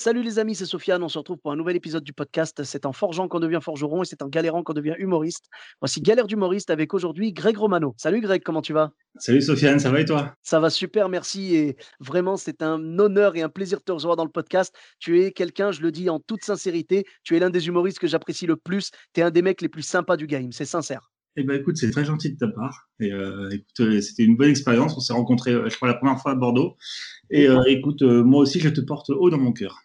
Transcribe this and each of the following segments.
Salut les amis, c'est Sofiane. On se retrouve pour un nouvel épisode du podcast. C'est en forgeant qu'on devient forgeron et c'est en galérant qu'on devient humoriste. Voici Galère d'humoriste avec aujourd'hui Greg Romano. Salut Greg, comment tu vas? Salut Sofiane, ça va et toi? Ça va super, merci. Et vraiment, c'est un honneur et un plaisir de te recevoir dans le podcast. Tu es quelqu'un, je le dis en toute sincérité, tu es l'un des humoristes que j'apprécie le plus. Tu es un des mecs les plus sympas du game, c'est sincère. Eh ben écoute, c'est très gentil de ta part. Et euh, écoute, euh, c'était une bonne expérience. On s'est rencontrés, euh, je crois, la première fois à Bordeaux. Et euh, écoute, euh, moi aussi, je te porte haut dans mon cœur.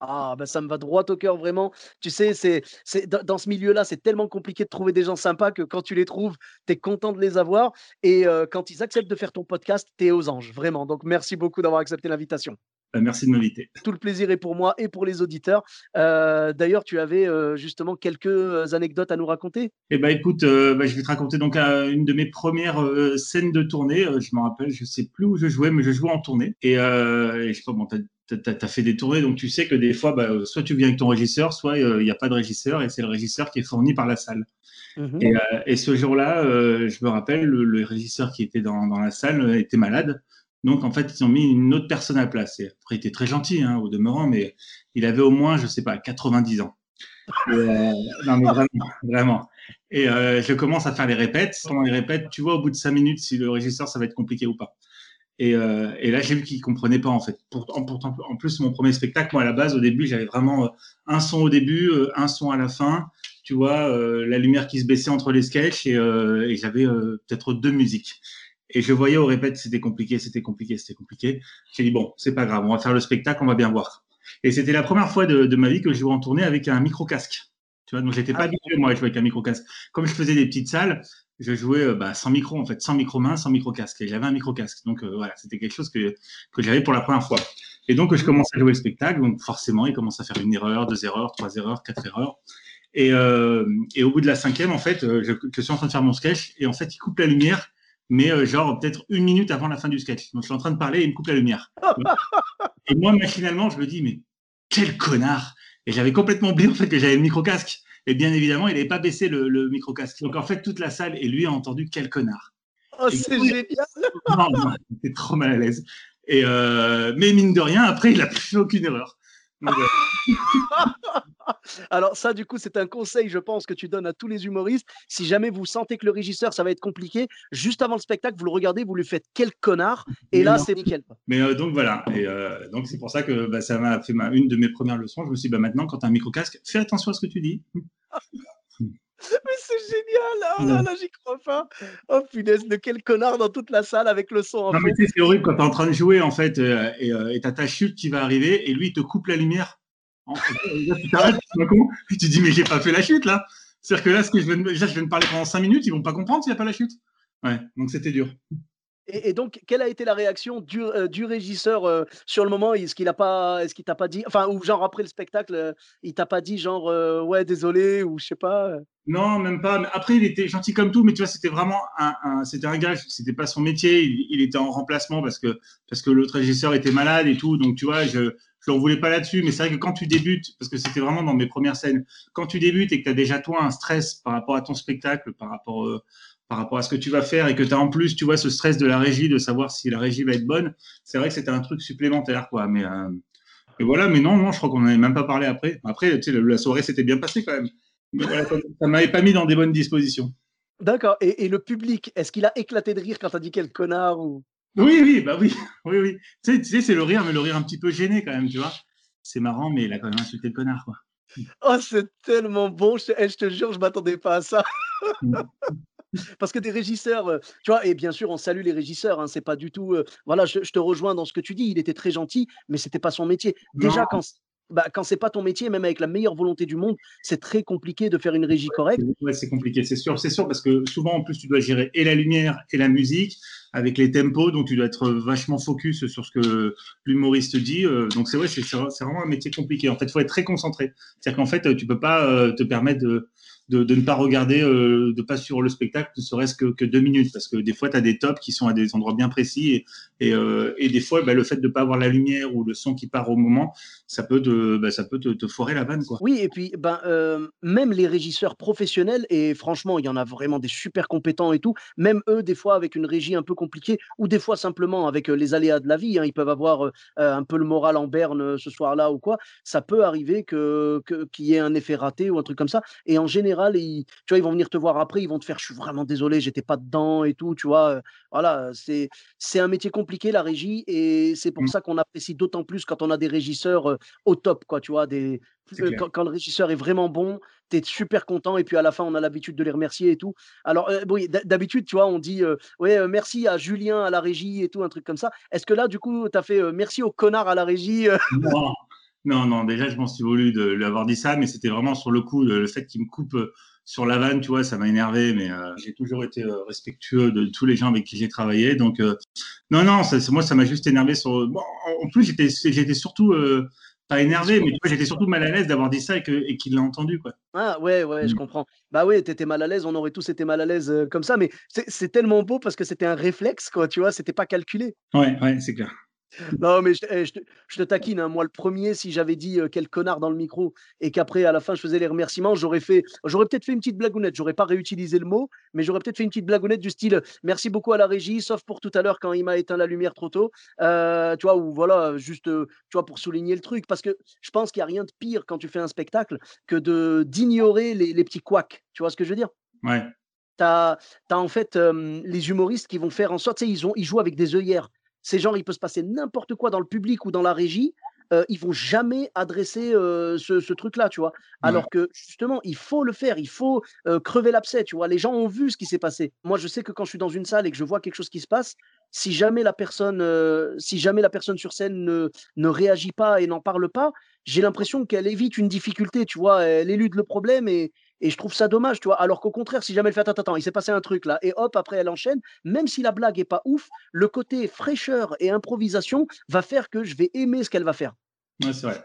Ah, bah ça me va droit au cœur, vraiment. Tu sais, c'est, c'est, dans ce milieu-là, c'est tellement compliqué de trouver des gens sympas que quand tu les trouves, tu es content de les avoir. Et euh, quand ils acceptent de faire ton podcast, tu es aux anges, vraiment. Donc, merci beaucoup d'avoir accepté l'invitation. Euh, merci de m'inviter. Tout le plaisir est pour moi et pour les auditeurs. Euh, d'ailleurs, tu avais euh, justement quelques anecdotes à nous raconter? Eh ben écoute, euh, bah, je vais te raconter donc une de mes premières scènes de tournée. Je me rappelle, je sais plus où je jouais, mais je jouais en tournée. Et, et je sais pas, bon, t'as- t'as fait des tournées, donc tu sais que des fois, bah, euh, soit tu viens avec ton régisseur, soit euh, il n'y a pas de régisseur, et c'est le régisseur qui est fourni par la salle. Mhm. Et, euh, et ce jour-là, euh, je me rappelle, le, le régisseur qui était dans, dans la salle était malade. Donc, en fait, ils ont mis une autre personne à la place. Et après, il était très gentil, hein, au demeurant, mais il avait au moins, je sais pas, 90 ans. Et, non, mais vraiment, vraiment. Et je commence à faire les répètes. Pendant les répètes, tu vois, au bout de cinq minutes, si le régisseur, ça va être compliqué ou pas. Et, euh, et là, j'ai vu qu'il comprenait pas, en fait. Pourtant, en plus, mon premier spectacle, moi, à la base, au début, j'avais vraiment euh, un son au début, euh, un son à la fin tu vois, la lumière qui se baissait entre les sketchs et, j'avais peut-être deux musiques. Et je voyais au répète, c'était compliqué, c'était compliqué, c'était compliqué. J'ai dit, bon, c'est pas grave, on va faire le spectacle, on va bien voir. Et c'était la première fois de, de ma vie que je jouais en tournée avec un micro-casque. Tu vois, donc j'étais pas Ah. habitué, moi, à jouer avec un micro-casque. Comme je faisais des petites salles, je jouais euh, bah, sans micro, en fait, sans micro-main, sans micro-casque. Et j'avais un micro-casque. Donc euh, voilà, c'était quelque chose que, que j'avais pour la première fois. Et donc, je commence à jouer le spectacle. Donc forcément, il commence à faire une erreur, deux erreurs, trois erreurs, quatre erreurs. Et, euh, et au bout de la cinquième, en fait, je, je suis en train de faire mon sketch et en fait, il coupe la lumière, mais euh, genre peut-être une minute avant la fin du sketch. Donc, je suis en train de parler et il me coupe la lumière. et moi, machinalement, je me dis, mais quel connard Et j'avais complètement oublié en fait que j'avais le micro-casque. Et bien évidemment, il n'avait pas baissé le, le micro-casque. Donc, en fait, toute la salle et lui a entendu quel connard. Oh, c'est génial. J'étais trop mal à l'aise. Et euh, mais mine de rien, après, il a plus fait aucune erreur. Alors ça, du coup, c'est un conseil, je pense, que tu donnes à tous les humoristes. Si jamais vous sentez que le régisseur, ça va être compliqué, juste avant le spectacle, vous le regardez, vous lui faites quel connard, et là, c'est nickel. Mais euh, donc voilà, et euh, donc c'est pour ça que bah, ça m'a fait ma, une de mes premières leçons. Je me suis dit, bah, maintenant, quand tu as un micro-casque, fais attention à ce que tu dis. Mais c'est génial. Oh là là, j'y crois pas. Oh punaise, de quel connard dans toute la salle avec le son en Non, mais tu sais, c'est horrible quand tu es en train de jouer, en fait, euh, et euh, t'as ta chute qui va arriver, et lui, il te coupe la lumière. En fait, là, tu t'arrêtes, tu te dis, mais j'ai pas fait la chute, là. C'est-à-dire que là, ce que je viens de, là, je viens de parler pendant 5 minutes, ils vont pas comprendre s'il n'y a pas la chute. Ouais, donc c'était dur. Et, donc, quelle a été la réaction du, euh, régisseur euh, sur le moment? Est-ce qu'il a pas, est-ce qu'il t'a pas dit, enfin, ou genre après le spectacle, euh, il t'a pas dit genre ouais désolé ou je sais pas. Non, même pas. Après, il était gentil comme tout, mais tu vois, c'était vraiment un, un- c'était un gars, c'était pas son métier. Il, était en remplacement parce que parce que l'autre régisseur était malade et tout. Donc, tu vois, je je l'en voulais pas là-dessus. Mais c'est vrai que quand tu débutes, parce que c'était vraiment dans mes premières scènes, quand tu débutes et que tu as déjà toi un stress par rapport à ton spectacle, par rapport par rapport à ce que tu vas faire et que tu as en plus, tu vois, ce stress de la régie, de savoir si la régie va être bonne, c'est vrai que c'était un truc supplémentaire, quoi. Mais euh, et voilà, mais non, non, je crois qu'on n'avait même pas parlé après. Après, tu sais, la, la soirée s'était bien passée quand même. Mais voilà, ça, ça m'avait pas mis dans des bonnes dispositions. D'accord. Et, et le public, est-ce qu'il a éclaté de rire quand t'as dit quel connard ou? Oui, oui, bah oui, oui, oui. Tu sais, tu sais, c'est le rire, mais le rire un petit peu gêné quand même, tu vois. C'est marrant, mais il a quand même insulté le connard, quoi. Oh, c'est tellement bon. Je, eh, je te jure, je m'attendais pas à ça. Parce que des régisseurs, euh, tu vois, et bien sûr, on salue les régisseurs. Hein, c'est pas du tout. euh, voilà, je, je te rejoins dans ce que tu dis. Il était très gentil, mais c'était pas son métier. Déjà, Non. quand c- bah, quand c'est pas ton métier, même avec la meilleure volonté du monde, c'est très compliqué de faire une régie correcte. Ouais, c'est compliqué, c'est sûr, c'est sûr, parce que souvent, en plus, tu dois gérer et la lumière et la musique. avec les tempos, donc tu dois être vachement focus sur ce que l'humoriste dit. donc c'est vrai, c'est vraiment un métier compliqué. En fait, il faut être très concentré. C'est-à-dire qu'en fait, tu peux pas te permettre de de, ne pas regarder, euh, de pas suivre le spectacle, ne serait-ce que, deux minutes, parce que des fois, tu as des tops qui sont à des endroits bien précis, et, et, euh, des fois, bah, le fait de ne pas avoir la lumière ou le son qui part au moment, ça peut, te, bah, ça peut te, foirer la vanne. Quoi. Oui, et puis ben, euh, même les régisseurs professionnels, et franchement, il y en a vraiment des super compétents et tout, même eux, des fois, avec une régie un peu compliquée, ou des fois simplement avec les aléas de la vie, hein, ils peuvent avoir un peu le moral en berne ce soir-là ou quoi, ça peut arriver que, qu'il y ait un effet raté ou un truc comme ça, et en général, ils, tu vois, ils vont venir te voir après, ils vont te faire, je suis vraiment désolé, j'étais pas dedans et tout, tu vois. Voilà, c'est, c'est un métier compliqué, la régie, et c'est pour mmh. ça qu'on apprécie d'autant plus quand on a des régisseurs au top, quoi, tu vois, des, quand, le régisseur est vraiment bon, tu es super content et puis à la fin, on a l'habitude de les remercier et tout. Alors, oui, d'habitude, tu vois, on dit ouais, merci à Julien à la régie et tout, un truc comme ça. Est-ce que là, du coup, tu as fait merci au connard à la régie non, non, déjà, je m'en suis voulu de lui avoir dit ça, mais c'était vraiment sur le coup, le, fait qu'il me coupe euh, sur la vanne, tu vois, ça m'a énervé, mais euh, j'ai toujours été euh, respectueux de tous les gens avec qui j'ai travaillé. Donc, non, non, ça, moi, ça m'a juste énervé sur. en plus, j'étais, j'étais surtout pas énervé, mais j'étais surtout mal à l'aise d'avoir dit ça et, et qu'il l'a entendu, quoi. Ah ouais, ouais, je mmh. comprends. Bah oui, t'étais mal à l'aise, on aurait tous été mal à l'aise comme ça, mais c'est tellement beau parce que c'était un réflexe, quoi, tu vois, c'était pas calculé. Ouais, ouais, c'est clair. Non, mais je, eh, te, taquine. Hein. Moi, le premier, si j'avais dit quel connard dans le micro et qu'après, à la fin, je faisais les remerciements, j'aurais fait, j'aurais peut-être fait une petite blagounette. J'aurais pas réutilisé le mot, mais j'aurais peut-être fait une petite blagounette du style merci beaucoup à la régie, sauf pour tout à l'heure quand il m'a éteint la lumière trop tôt. tu vois, ou voilà, juste, tu vois, pour souligner le truc. Parce que je pense qu'il n'y a rien de pire quand tu fais un spectacle que de d'ignorer les, petits couacs. Tu vois ce que je veux dire? Ouais. Tu as, en fait les humoristes qui vont faire en sorte, ils, ont, ils jouent avec des œillères. Ces gens, il peut se passer n'importe quoi dans le public ou dans la régie. Euh, ils vont jamais adresser euh, ce, truc-là, tu vois. Alors que justement, il faut le faire, il faut euh, crever l'abcès, tu vois. Les gens ont vu ce qui s'est passé. Moi, je sais que quand je suis dans une salle et que je vois quelque chose qui se passe, si jamais la personne, si jamais la personne sur scène ne, ne réagit pas et n'en parle pas, j'ai l'impression qu'elle évite une difficulté, tu vois. Elle élude le problème et, et je trouve ça dommage, tu vois. Alors qu'au contraire, si jamais elle fait attends, attends, il s'est passé un truc là, et hop, après elle enchaîne, même si la blague est pas ouf, le côté fraîcheur et improvisation va faire que je vais aimer ce qu'elle va faire. Ouais, c'est vrai.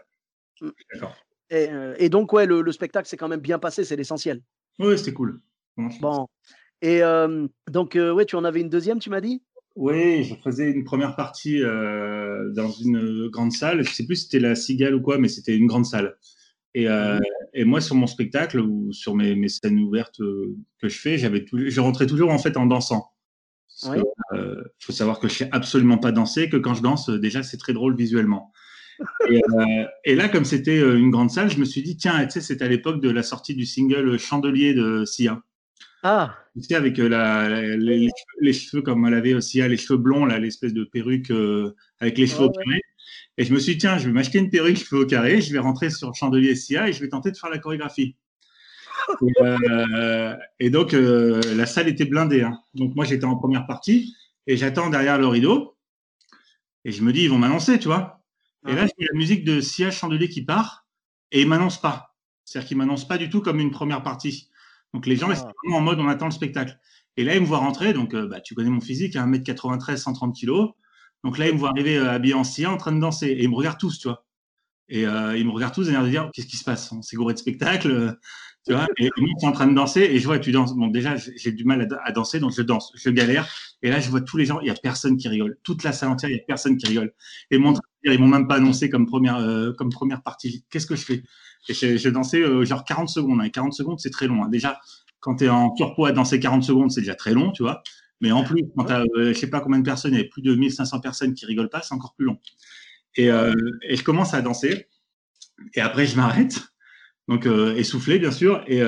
Mmh. D'accord. Euh, et, donc, ouais, le, spectacle s'est quand même bien passé, c'est l'essentiel. Oui, c'était cool. Bon. Et donc, ouais, tu en avais une deuxième, tu m'as dit? Oui, je faisais une première partie dans une grande salle. Je sais plus si c'était la Cigale ou quoi, mais c'était une grande salle. Euh, et, moi, sur mon spectacle ou sur mes, scènes ouvertes euh, que je fais, j'avais je rentrais toujours en fait en dansant. Il euh, faut savoir que je sais absolument pas danser, que quand je danse, déjà c'est très drôle visuellement. Et, là, comme c'était une grande salle, je me suis dit tiens, tu sais, c'était à l'époque de la sortie du single Chandelier de Sia. Ah. Tu sais, avec la, les, cheveux comme elle avait Sia, les cheveux blonds, là, l'espèce de perruque avec les cheveux ouais, et je me suis dit, tiens, je vais m'acheter une perruque fais au carré, je vais rentrer sur Chandelier SIA et je vais tenter de faire la chorégraphie. et, euh, donc, euh, la salle était blindée. Hein. Donc, moi, j'étais en première partie et j'attends derrière le rideau. Et je me dis, ils vont m'annoncer, tu vois. Et là, j'ai la musique de Sia Chandelier qui part et ils m'annoncent pas. C'est-à-dire qu'ils m'annoncent pas du tout comme une première partie. Donc, les gens, ils sont vraiment en mode, on attend le spectacle. Et là, ils me voient rentrer. Donc, euh, bah, tu connais mon physique, 1m93, 130 kg. Donc là, ils me voient arriver euh, habillé en sien, en train de danser. Et ils me regardent tous, tu vois. Et euh, ils me regardent tous et ils dire Qu'est-ce qui se passe? On s'est gouré de spectacle, euh, tu vois. Et, moi, je suis en train de danser et je vois, tu danses. Bon, déjà, j'ai du mal à, danser, donc je danse, je galère. Et là, je vois tous les gens, il n'y a personne qui rigole. Toute la salle entière, il n'y a personne qui rigole. Et mon ils m'ont même pas annoncé comme première, comme première partie. Qu'est-ce que je fais? Et j'ai dansé genre 40 secondes. Et 40 secondes, c'est très long. Hein. Déjà, quand tu es en à danser 40 secondes, c'est déjà très long, tu vois. Mais en plus, quand tu as, euh, je sais pas combien de personnes, il y avait plus de 1500 personnes qui rigolent pas, c'est encore plus long. Et, euh, et, je commence à danser. Et après, je m'arrête. Donc, euh, essoufflé, bien sûr. Et,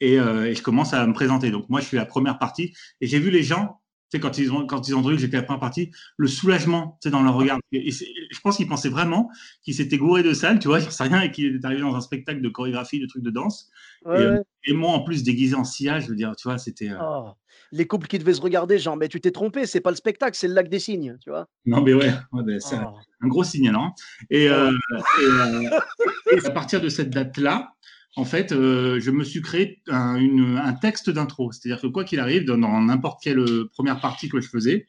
et, et, je commence à me présenter. Donc, moi, je suis la première partie. Et j'ai vu les gens sais, quand ils ont, quand ils ont entendu que j'étais la première partie, le soulagement, tu sais, dans leur regard. je pense qu'ils pensaient vraiment qu'ils s'étaient gourés de salle, tu vois, je sais rien, et qu'ils étaient arrivés dans un spectacle de chorégraphie, de trucs de danse. Euh, et, moi, en plus, déguisé en sillage, je veux dire, tu vois, c'était. Euh, oh, les couples qui devaient se regarder, genre, mais tu t'es trompé, c'est pas le spectacle, c'est le lac des signes, tu vois. Non, mais ouais, ben, c'est oh. un gros signe, non et, euh, et, à partir de cette date-là, en fait, euh, je me suis créé un, texte d'intro. C'est-à-dire que quoi qu'il arrive, dans n'importe quelle première partie que je faisais,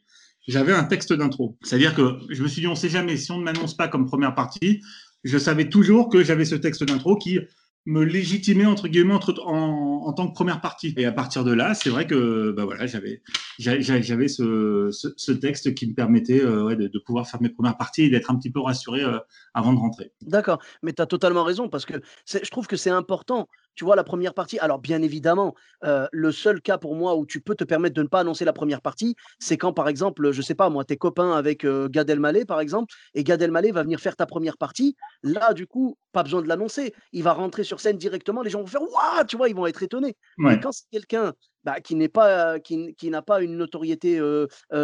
j'avais un texte d'intro. C'est-à-dire que je me suis dit, on ne sait jamais, si on ne m'annonce pas comme première partie, je savais toujours que j'avais ce texte d'intro qui me légitimait entre guillemets en, tant que première partie. Et à partir de là, c'est vrai que bah voilà, j'avais j'avais ce, ce, texte qui me permettait euh, de, pouvoir faire mes premières parties et d'être un petit peu rassuré euh, avant de rentrer. D'accord, mais tu as totalement raison parce que je trouve que c'est important tu vois, la première partie. Alors, bien évidemment, euh, le seul cas pour moi où tu peux te permettre de ne pas annoncer la première partie, c'est quand, par exemple, je sais pas, moi, t'es copain avec euh, Gad Elmaleh, par exemple, et Gad Elmaleh va venir faire ta première partie. Là, du coup, pas besoin de l'annoncer. Il va rentrer sur scène directement. Les gens vont faire Waouh, tu vois, ils vont être étonnés. Mais quand c'est quelqu'un bah, qui n'est pas qui, n'a pas une notoriété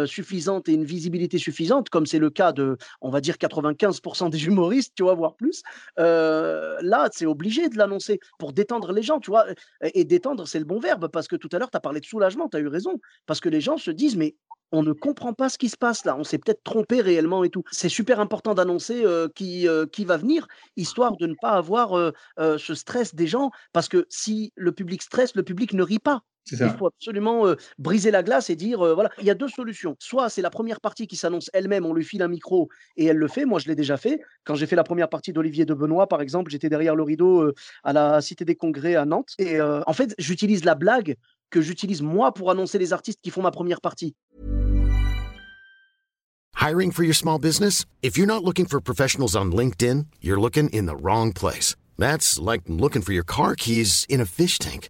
suffisante et une visibilité suffisante, comme c'est le cas de, on va dire 95% des humoristes, tu vois, voire plus. là, c'est obligé de l'annoncer pour détendre les gens, tu vois. Et, détendre, c'est le bon verbe parce que tout à l'heure, tu as parlé de soulagement, tu as eu raison, parce que les gens se disent, mais on ne comprend pas ce qui se passe là, on s'est peut-être trompé réellement et tout. C'est super important d'annoncer qui, qui va venir, histoire de ne pas avoir ce stress des gens, parce que si le public stresse, le public ne rit pas. Il faut absolument briser la glace et dire voilà, il y a deux solutions. Soit c'est la première partie qui s'annonce elle-même, on lui file un micro et elle le fait. Moi, je l'ai déjà fait. Quand j'ai fait la première partie d'Olivier de Benoît, par exemple, j'étais derrière le rideau à la Cité des Congrès à Nantes. Et en fait, j'utilise la blague que j'utilise moi pour annoncer les artistes qui font ma première partie. Hiring for your small business? If you're not looking for professionals on LinkedIn, you're looking in the wrong place. That's like looking for your car keys in a fish tank.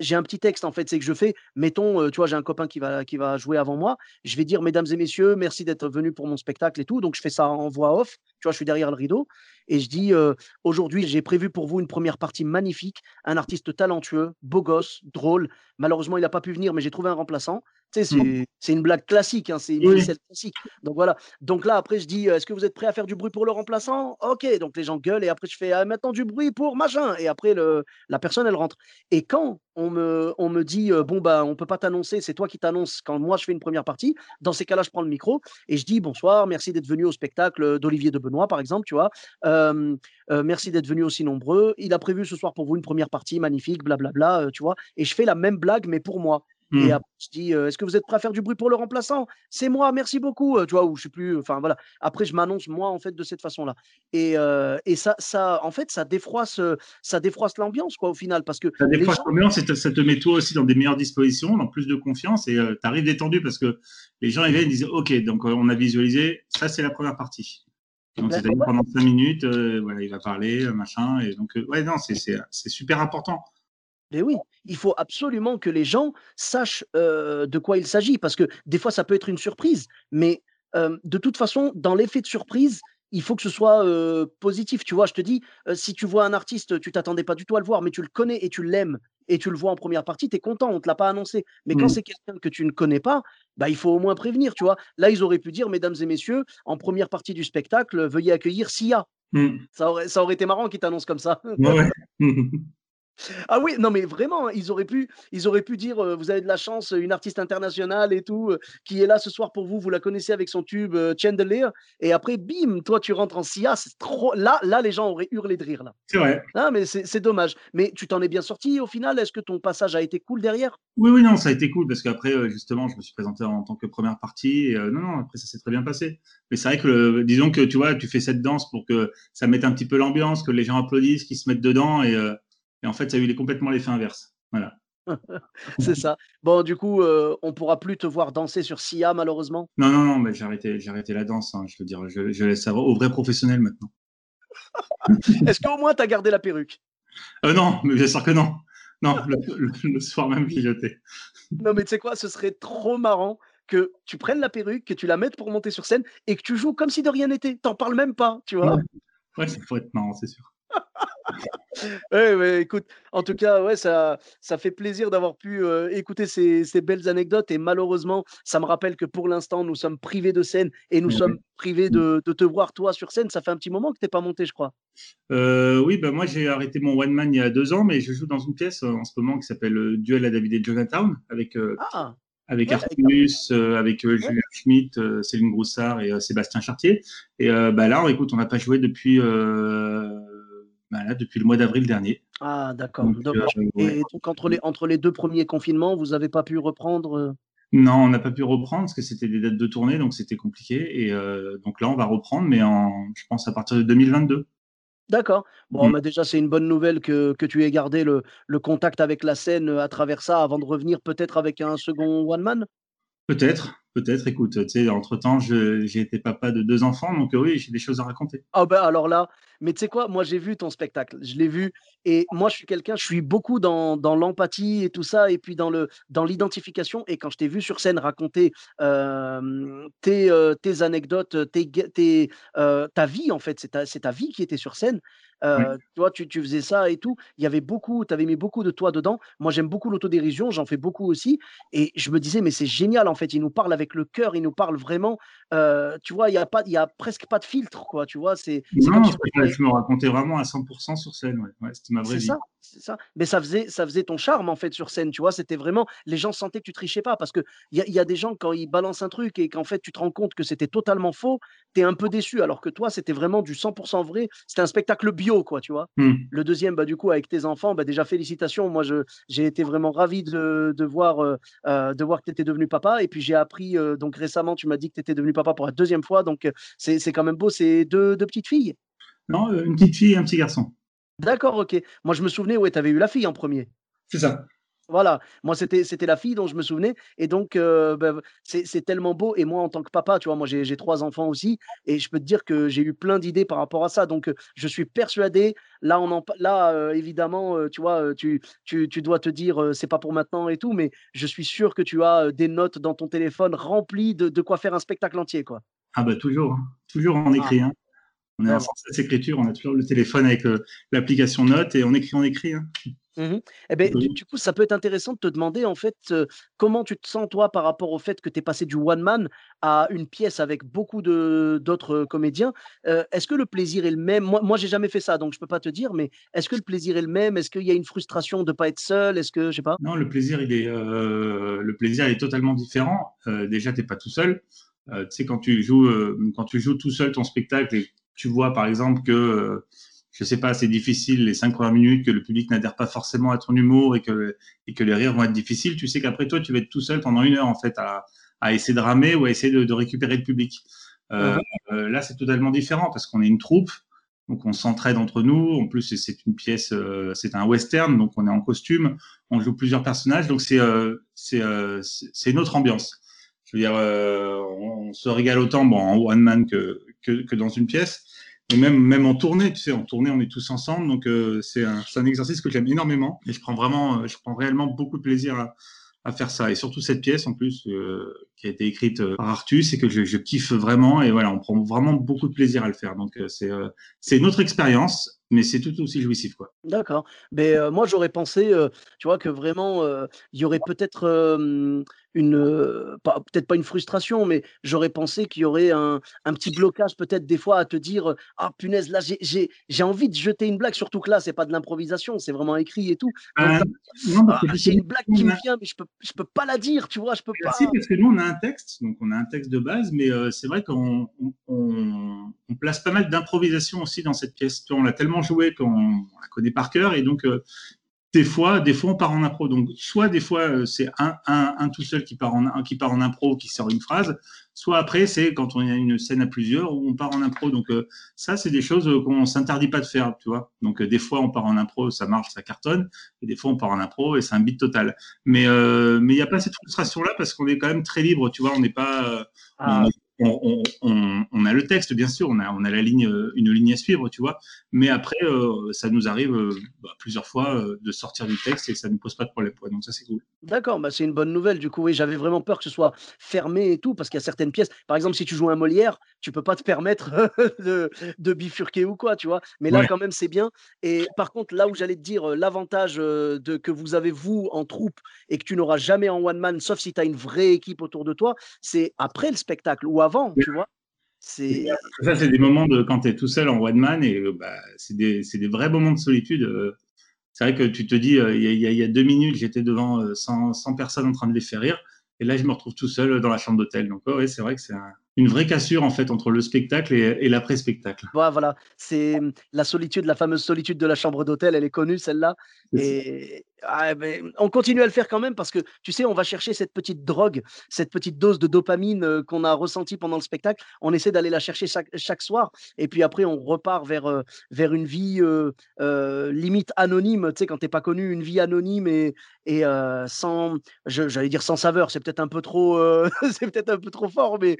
J'ai un petit texte en fait, c'est que je fais, mettons, euh, tu vois, j'ai un copain qui va, qui va jouer avant moi, je vais dire, mesdames et messieurs, merci d'être venus pour mon spectacle et tout, donc je fais ça en voix off, tu vois, je suis derrière le rideau, et je dis, euh, aujourd'hui, j'ai prévu pour vous une première partie magnifique, un artiste talentueux, beau gosse, drôle, malheureusement, il n'a pas pu venir, mais j'ai trouvé un remplaçant. C'est une blague classique, hein, c'est une classique. Donc voilà. Donc là, après, je dis Est-ce que vous êtes prêts à faire du bruit pour le remplaçant? Ok. Donc les gens gueulent et après, je fais ah, Maintenant du bruit pour machin. Et après, le, la personne, elle rentre. Et quand on me, on me dit Bon, bah, on peut pas t'annoncer, c'est toi qui t'annonces quand moi je fais une première partie, dans ces cas-là, je prends le micro et je dis Bonsoir, merci d'être venu au spectacle d'Olivier de Benoît, par exemple, tu vois. merci d'être venu aussi nombreux. Il a prévu ce soir pour vous une première partie magnifique, blablabla, tu vois. Et je fais la même blague, mais pour moi. Et mmh. après, je dis, est-ce que vous êtes prêt à faire du bruit pour le remplaçant? C'est moi, merci beaucoup. tu vois, ou je sais plus. Enfin voilà. Après, je m'annonce moi en fait de cette façon-là. Et, et ça, ça, en fait, ça défroisse, ça défroisse l'ambiance quoi au final parce que ça défroisse l'ambiance et ça te met toi aussi dans des meilleures dispositions, dans plus de confiance et tu arrives détendu parce que les gens ils viennent, ils disent, ok, donc on a visualisé, ça c'est la première partie. Donc c'est pendant cinq minutes, voilà, il va parler, machin, et donc ouais non, c'est super important. Mais oui, il faut absolument que les gens sachent de quoi il s'agit, parce que des fois, ça peut être une surprise, mais de toute façon, dans l'effet de surprise, il faut que ce soit positif. Tu vois, je te dis, si tu vois un artiste, tu t'attendais pas du tout à le voir, mais tu le connais et tu l'aimes, et tu le vois en première partie, tu es content, on ne te l'a pas annoncé. Mais quand mmh. c'est quelqu'un que tu ne connais pas, bah, il faut au moins prévenir, tu vois. Là, ils auraient pu dire, mesdames et messieurs, en première partie du spectacle, veuillez accueillir Sia. Mmh. Ça, aurait, ça aurait été marrant qu'ils t'annoncent comme ça. Ouais. Ah oui, non mais vraiment, hein, ils auraient pu, ils auraient pu dire, vous avez de la chance, une artiste internationale et tout, qui est là ce soir pour vous, vous la connaissez avec son tube Chandelier, et après, bim, toi tu rentres en SIA, c'est trop. Là, là, les gens auraient hurlé de rire là. C'est vrai. Ah mais c'est dommage. Mais tu t'en es bien sorti au final? Est-ce que ton passage a été cool derrière? Oui, oui, non, ça a été cool parce qu'après, justement, je me suis présenté en tant que première partie. Et, non, non, après ça s'est très bien passé. Mais c'est vrai que, disons que tu vois, tu fais cette danse pour que ça mette un petit peu l'ambiance, que les gens applaudissent, qu'ils se mettent dedans et et en fait, ça a eu complètement l'effet inverse. Voilà. c'est ça. Bon, du coup, euh, on pourra plus te voir danser sur Sia, malheureusement. Non, non, non, mais j'ai arrêté, j'ai arrêté la danse. Hein, je veux dire, je, laisse ça aux vrais professionnels maintenant. Est-ce qu'au moins tu as gardé la perruque? Euh, Non, mais bien sûr que non. Non, le, soir même, j'ai jeté. Non, mais tu sais quoi, ce serait trop marrant que tu prennes la perruque, que tu la mettes pour monter sur scène et que tu joues comme si de rien n'était. T'en parles même pas, tu vois. Ouais, ça pourrait être marrant, c'est sûr. Ouais, ouais, écoute, en tout cas, ouais, ça, ça fait plaisir d'avoir pu euh, écouter ces, ces belles anecdotes. Et malheureusement, ça me rappelle que pour l'instant, nous sommes privés de scène et nous sommes privés de, de te voir toi sur scène. Ça fait un petit moment que t'es pas monté, je crois. Euh, oui, bah moi j'ai arrêté mon one man il y a deux ans, mais je joue dans une pièce euh, en ce moment qui s'appelle Duel à David et Jonathan avec euh, Ah, avec Ouais, Artus, euh, avec euh, Julien Schmitt, euh, Céline Broussard et Sébastien Chartier. Et bah là, écoute, on n'a pas joué depuis bah là, depuis le mois d'avril dernier. ah, d'accord. Donc, euh, ouais. Et donc, entre les, entre les deux premiers confinements, vous n'avez pas pu reprendre euh, Non, on n'a pas pu reprendre parce que c'était des dates de tournée, donc c'était compliqué. Et euh, donc là, on va reprendre, mais en, je pense à partir de 2022. D'accord. Bon, Mm. bah déjà, c'est une bonne nouvelle que, que tu aies gardé le, le contact avec la scène à travers ça avant de revenir peut-être avec un second one-man. Peut-être, peut-être. Écoute, tu sais, entre-temps, j'ai été papa de deux enfants, donc euh, oui, j'ai des choses à raconter. Ah ben alors là, mais tu sais quoi, moi j'ai vu ton spectacle, je l'ai vu et moi je suis quelqu'un, je suis beaucoup dans, dans l'empathie et tout ça et puis dans le dans l'identification et quand je t'ai vu sur scène raconter euh, tes, euh, tes anecdotes, tes, tes, euh, ta vie en fait, c'est ta, c'est ta vie qui était sur scène. Oui. Tu vois, tu, tu faisais ça et tout. Il y avait beaucoup, tu avais mis beaucoup de toi dedans. Moi, j'aime beaucoup l'autodérision, j'en fais beaucoup aussi. Et je me disais, mais c'est génial en fait. Il nous parle avec le cœur, il nous parle vraiment. Euh, tu vois, il y a pas, il y a presque pas de filtre, quoi. Tu vois, c'est comme Non, c'est tu me racontais vraiment à 100% sur scène. Ouais, ouais c'était ma vraie c'est vie. ça, c'est ça. Mais ça faisait, ça faisait ton charme en fait sur scène, tu vois. C'était vraiment, les gens sentaient que tu trichais pas parce que il y a, y a des gens quand ils balancent un truc et qu'en fait tu te rends compte que c'était totalement faux, t'es un peu déçu. Alors que toi, c'était vraiment du 100% vrai. C'était un spectacle bio, quoi, tu vois. Hmm. Le deuxième, bah, du coup, avec tes enfants, bah, déjà félicitations. Moi, je, j'ai été vraiment ravi de, de voir, euh, euh, de voir que tu étais devenu papa. Et puis j'ai appris, euh, donc récemment, tu m'as dit que tu étais devenu papa pour la deuxième fois. Donc euh, c'est, quand même beau. C'est deux, deux petites filles. Non, euh, une petite fille et un petit garçon. D'accord, ok. Moi, je me souvenais, ouais, tu avais eu la fille en premier. C'est ça. Voilà, moi c'était c'était la fille dont je me souvenais et donc heu, bah, c'est tellement beau et moi en tant que papa, tu vois? Moi j'ai 3 enfants aussi et je peux te dire que j'ai eu plein d'idées par rapport à ça donc heu, je suis persuadé, là on en là, heu, évidemment, tu vois, tu tu tu dois te dire, «C'est pas pour maintenant» et tout, mais je suis sûr que tu as, des notes dans ton téléphone remplies de de quoi faire un spectacle entier, quoi. Ah bah toujours, hein. toujours en Ah, écrit. Hein. On est en vraiment. sans cesse écriture, on a toujours le téléphone avec euh, l'application Notes et on écrit, on écrit. Hein. Mmh Et beh, du du coup, ça peut être intéressant de te demander, en fait, heu, comment tu te sens, toi, par rapport au fait que tu es passé du one man à une pièce avec beaucoup d'autres, heu, comédiens? Est-ce que le plaisir est le même? Moi moi, j'ai jamais fait ça, donc je peux pas te dire, mais est-ce que le plaisir est le même? Est-ce qu'il y a une frustration de pas être seul? Est-ce que je sais pas? Non, le plaisir, il est, euh, le plaisir il est totalement différent. Euh, déjà, t'es pas tout seul. Euh, tu sais, quand tu joues, euh, quand tu joues tout seul ton spectacle et tu vois, par exemple, que, euh, je sais pas, c'est difficile les cinq premières minutes, que le public n'adhère pas forcément à ton humour et que, et que les rires vont être difficiles, tu sais qu'après toi, tu vas être tout seul pendant une heure, en fait, à, à essayer de ramer ou à essayer de, de récupérer le public. Euh, Mmh euh, là, c'est totalement différent parce qu'on est une troupe. Donc on s'entraide entre nous. En plus, c'est- une pièce, euh, c'est un western, donc on est en costume, on joue plusieurs personnages, donc c'est c'est une autre ambiance. Je veux dire, on, on se régale autant bon, en one man que, que dans une pièce, mais même même en tournée, tu sais, en tournée, on est tous ensemble, donc euh, c'est un exercice que j'aime énormément. Et je prends vraiment, euh, je prends réellement beaucoup de plaisir à faire ça. Et surtout cette pièce en plus euh, qui a été écrite euh, par Artus et que je, kiffe vraiment. Et voilà on prend vraiment beaucoup de plaisir à le faire. Donc c'est c'est une autre expérience mais c'est tout aussi jouissif quoi. D'accord. Mais moi, j'aurais pensé, tu vois, que vraiment, il y aurait peut-être, une, pas peut-être pas une frustration, mais j'aurais pensé qu'il y aurait un un petit blocage peut-être des fois à te dire, «Ah punaise, là, j'ai envie de jeter une blague», surtout que là, c'est pas de l'improvisation, c'est vraiment écrit et tout. Donc Euh, «Ah, j'ai une blague qui me vient, mais je peux je peux pas la dire», tu vois? Je peux pas Merci parce que nous on a un texte donc on a un texte de base mais euh, c'est vrai qu'on on, on- on place pas mal d'improvisation aussi dans cette pièce on l'a tellement joué qu'on on la connaît par cœur et donc des fois, des fois, on part en impro. Donc, soit des fois, euh, c'est un, un, un tout seul qui part en un qui part en impro, qui sort une phrase. Soit après, c'est quand on a une scène à plusieurs où on part en impro. Donc, euh, ça, c'est des choses euh, qu'on s'interdit pas de faire, tu vois. Donc, euh, des fois, on part en impro, ça marche, ça cartonne. Et des fois, on part en impro et c'est un beat total. Mais, euh, mais il n'y a pas cette frustration-là parce qu'on est quand même très libre, tu vois. On n'est pas, euh, ah, on, on, on, on, a le texte, bien sûr, on a, on a la ligne, une ligne à suivre, tu vois. Mais après, euh, ça nous arrive euh, bah, plusieurs fois euh, de sortir du texte et ça ne pose pas de problème. Donc ça, c'est cool. D'accord, bah, c'est une bonne nouvelle. Du coup, oui, j'avais vraiment peur que ce soit fermé et tout, parce qu'il y a certaines pièces. Par exemple, si tu joues un Molière, tu peux pas te permettre de, de, bifurquer ou quoi, tu vois. Mais là, quand même, c'est bien. Et par contre, là où j'allais te dire l'avantage de que vous avez vous en troupe et que tu n'auras jamais en one man, sauf si tu as une vraie équipe autour de toi, c'est après le spectacle ou avant, tu vois. C'est... Ça, c'est des moments de quand tu es tout seul en one man et bah, c'est, des, c'est des vrais moments de solitude. C'est vrai que tu te dis, il y, y, a deux minutes, j'étais devant 100, 100, personnes en train de les faire rire. Et là, je me retrouve tout seul dans la chambre d'hôtel. Donc, ouais, c'est vrai que c'est une vraie cassure en fait entre le spectacle et, et l'après-spectacle. voilà, c'est la solitude, la fameuse solitude de la chambre d'hôtel. Elle est connue celle-là. Et, ah, on continue à le faire quand même parce que tu sais, on va chercher cette petite drogue, cette petite dose de dopamine euh, qu'on a ressentie pendant le spectacle. On essaie d'aller la chercher chaque, chaque, soir et puis après on repart vers, euh, vers une vie euh, limite anonyme. Tu sais, quand t'es pas connu, une vie anonyme et, et sans, j'allais dire sans saveur, c'est peut-être un peu trop, c'est peut-être un peu trop fort, mais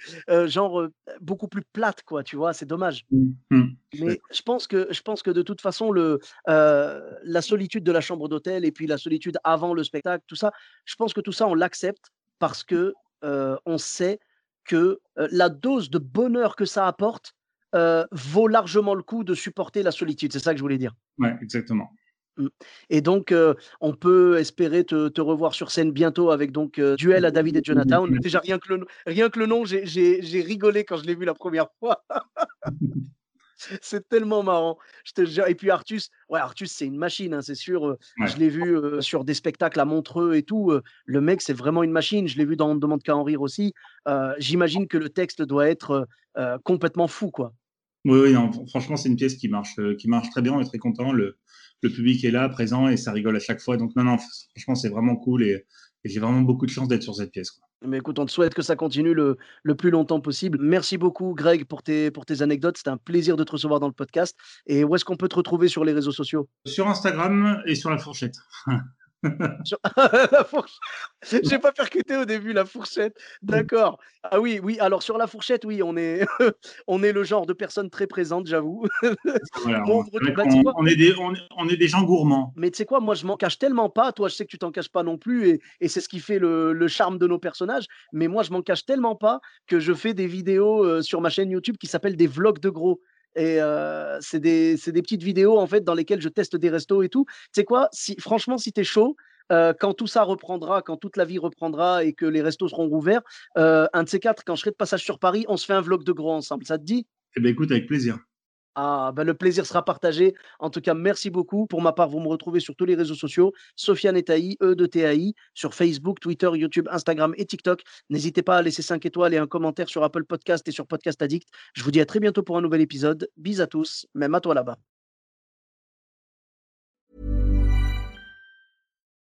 genre beaucoup plus plate, quoi. Tu vois, c'est dommage. Mmh, mmh. Mais je pense que je pense que de toute façon le la solitude de la chambre d'hôtel et puis la solitude avant le spectacle, tout ça, je pense que tout ça, on l'accepte parce que on sait que la dose de bonheur que ça apporte vaut largement le coup de supporter la solitude. C'est ça que je voulais dire. Ouais, exactement. Mmh. Et donc, on peut espérer te, revoir sur scène bientôt avec donc Duel à David et Jonathan. Déjà, rien que le, rien que le nom, j'ai rigolé quand je l'ai vu la première fois. c'est tellement marrant. Je te Et puis Artus, ouais, Artus, c'est une machine, hein, c'est sûr. Je l'ai vu sur des spectacles à Montreux et tout. le mec, c'est vraiment une machine. Je l'ai vu dans On demande qu'à en rire aussi. J'imagine que le texte doit être complètement fou, quoi. Oui, oui franchement, c'est une pièce qui marche, qui marche très bien. On est très content. Le, le public est là, présent, et ça rigole à chaque fois. Donc, non, non, franchement, c'est vraiment cool. Et, j'ai vraiment beaucoup de chance d'être sur cette pièce. Quoi. Mais écoute, on te souhaite que ça continue le, le, plus longtemps possible. Merci beaucoup, Greg, pour tes, pour tes anecdotes. C'était un plaisir de te recevoir dans le podcast. Et où est-ce qu'on peut te retrouver sur les réseaux sociaux? Sur Instagram et sur la fourchette. la fourchette. J'ai pas percuté au début la fourchette. D'accord. Ah oui, oui. Alors sur la fourchette, oui, on est, on est le genre de personne très présente, j'avoue. on, est des, on, est des gens gourmands. Mais tu sais quoi, moi je m'en cache tellement pas. Toi, je sais que tu t'en caches pas non plus, et, et c'est ce qui fait le, le, charme de nos personnages. Mais moi, je m'en cache tellement pas que je fais des vidéos euh, sur ma chaîne YouTube qui s'appellent des vlogs de gros. Et c'est des, petites vidéos en fait dans lesquelles je teste des restos et tout. Tu sais quoi si, Franchement, si tu es chaud, quand tout ça reprendra, quand toute la vie reprendra et que les restos seront rouverts, un de ces quatre, quand je serai de passage sur Paris, on se fait un vlog de gros ensemble. Ça te dit? Eh bien, écoute, avec plaisir. Ah, ben le plaisir sera partagé. En tout cas, merci beaucoup. Pour ma part, vous me retrouvez sur tous les réseaux sociaux. Sofiane Etaï, E de TAI, sur Facebook, Twitter, YouTube, Instagram et TikTok. N'hésitez pas à laisser 5 étoiles et un commentaire sur Apple Podcast et sur Podcast Addict. Je vous dis à très bientôt pour un nouvel épisode. Bis à tous, même à toi là-bas.